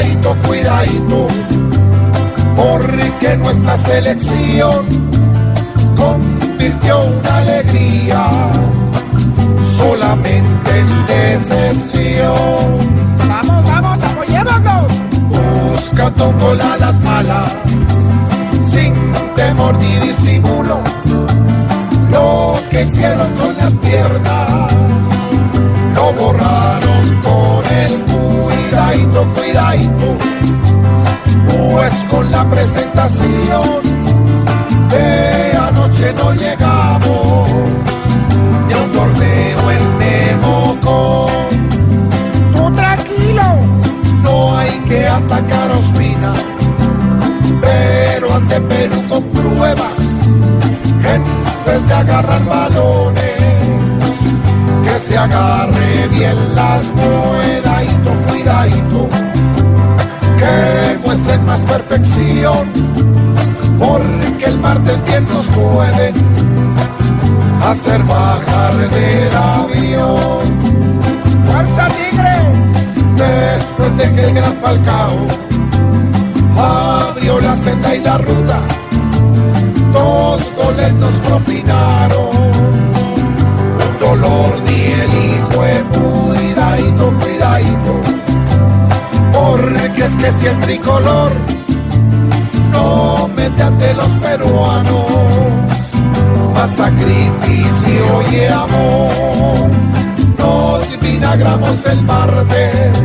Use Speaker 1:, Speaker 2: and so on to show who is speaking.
Speaker 1: cuidadito, cuidadito, porque nuestra selección convirtió una alegría solamente en decepción.
Speaker 2: Vamos, vamos, apoyémonos.
Speaker 1: Buscando un gol a las malas, sin temor ni disimulo, lo que hicieron con las piernas, pues con la presentación de anoche no llegamos ni un torneo en Nemocón.
Speaker 2: Tú tranquilo.
Speaker 1: No hay que atacar a Ospina, pero ante Perú con pruebas, en vez de agarrar balones, que se agarre bien las cuidadito, porque el martes bien nos pueden hacer bajar del avión.
Speaker 2: Fuerza Tigre.
Speaker 1: Después de que el gran Falcao abrió la senda y la ruta, dos goles nos propinaron. Dolor ni el hijo de cuidadito, cuidadito. Porque es que si el tricolor no mete ante los peruanos, más sacrificio y amor. Nos vinagramos el martes